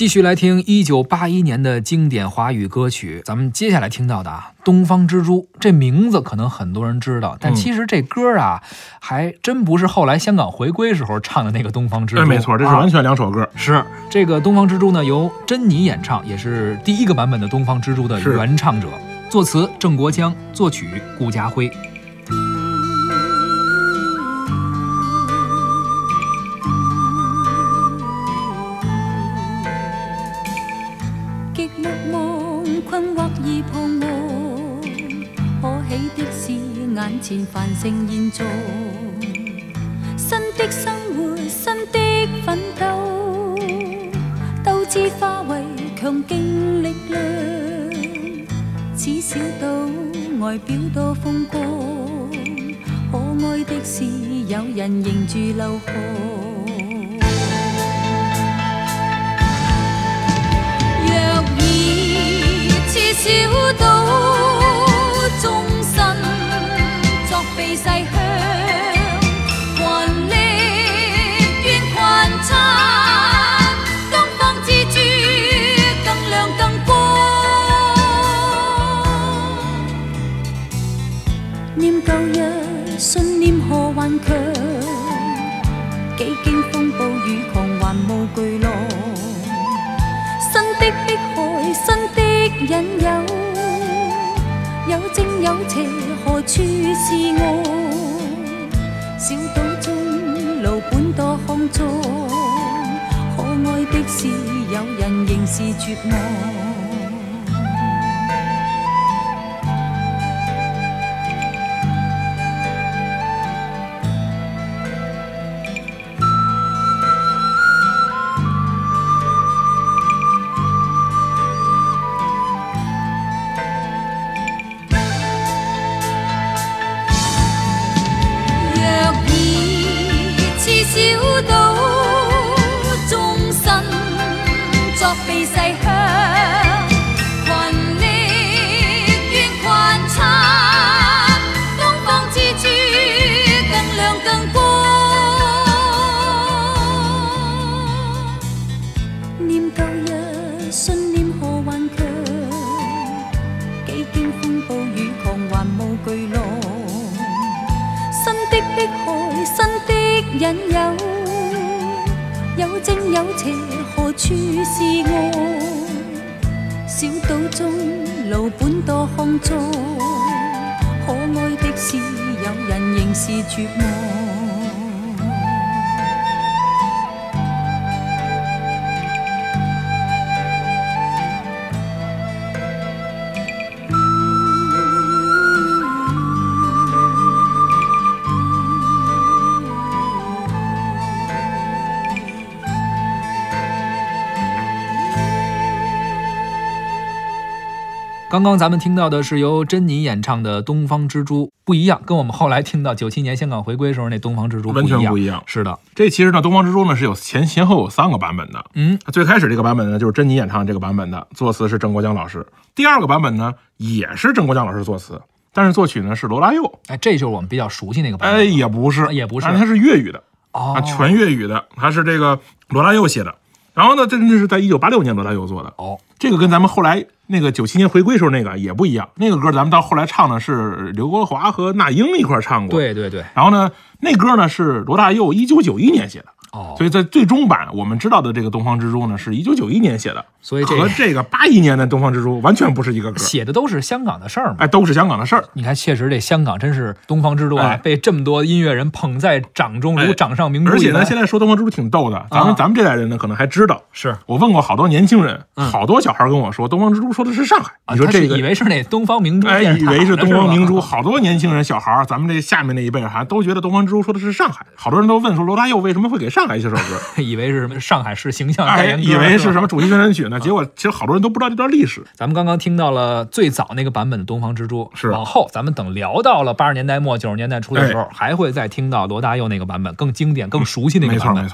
继续来听一九八一年的经典华语歌曲，咱们接下来听到的啊，《东方之珠》这名字可能很多人知道，但其实这歌啊，还真不是后来香港回归时候唱的那个《东方之珠》。没错，这是完全两首歌。是这个《东方之珠》呢，由珍妮演唱，也是第一个版本的《东方之珠》的原唱者，作词郑国江，作曲顾家辉。起的是眼前繁盛现状，新的生活，新的奋斗，斗志化为强劲力量。此小到外表多风光，可爱的是有人仍住流汗。若以此小岛。四世香，群力愿群策，东方之珠更亮更光。念旧日信念何顽强，几经风暴雨狂澜无巨浪。新的碧海，新的引诱，有正有情。何处是岸？小岛中路本多康庄，可爱的是有人仍是绝望。飞世乡，群力愿群策，东方之珠更亮更光。念旧日信念何顽强，几经风暴雨狂，还冒巨浪。新的碧海，新的引诱。有正有邪，何处是岸？小岛中路本多康庄，可爱的是有人仍是绝望。刚刚咱们听到的是由珍妮演唱的《东方之珠》，不一样，跟我们后来听到九七年香港回归时候那《东方之珠》完全不一样。是的，这其实呢，《东方之珠》呢是有前前后有三个版本的。嗯，最开始这个版本呢就是珍妮演唱这个版本的，作词是郑国江老师。第二个版本呢也是郑国江老师作词，但是作曲呢是罗大佑。哎，这就是我们比较熟悉那个版本。哎，也不是，也不是，它是粤语的哦，全粤语的，它是这个罗大佑写的。然后呢，这这是在一九八六年罗大佑做的哦，这个跟咱们后来那个九七年回归时候那个也不一样，那个歌咱们到后来唱的是刘国华和那英一块唱过，对对对。然后呢，那歌呢是罗大佑一九九一年写的。哦，所以在最终版我们知道的这个《东方之珠》呢，是一九九一年写的，所以和这个八一年的《东方之珠》完全不是一个歌，写的都是香港的事儿嘛，哎，都是香港的事儿。你看，确实这香港真是东方之珠啊，被这么多音乐人捧在掌中，如掌上明珠。而且呢，现在说《东方之珠》挺逗的，咱们咱们这代人呢可能还知道。是我问过好多年轻人，好多小孩跟我说，《东方之珠》说的是上海。你说这个以为是那东方明珠，哎，以为是东方明珠，好多年轻人小孩，咱们这下面那一辈哈，都觉得《东方之珠》说的是上海。好多人都问说，罗大佑为什么会给上。上海》一些首歌，以为是什么上海市形象代言，以为是什么主题宣传曲呢？结果其实好多人都不知道这段历史。咱们刚刚听到了最早那个版本的《东方之珠》，是往后咱们等聊到了八十年代末、九十年代初的时候，还会再听到罗大佑那个版本，更经典、更熟悉那个版本。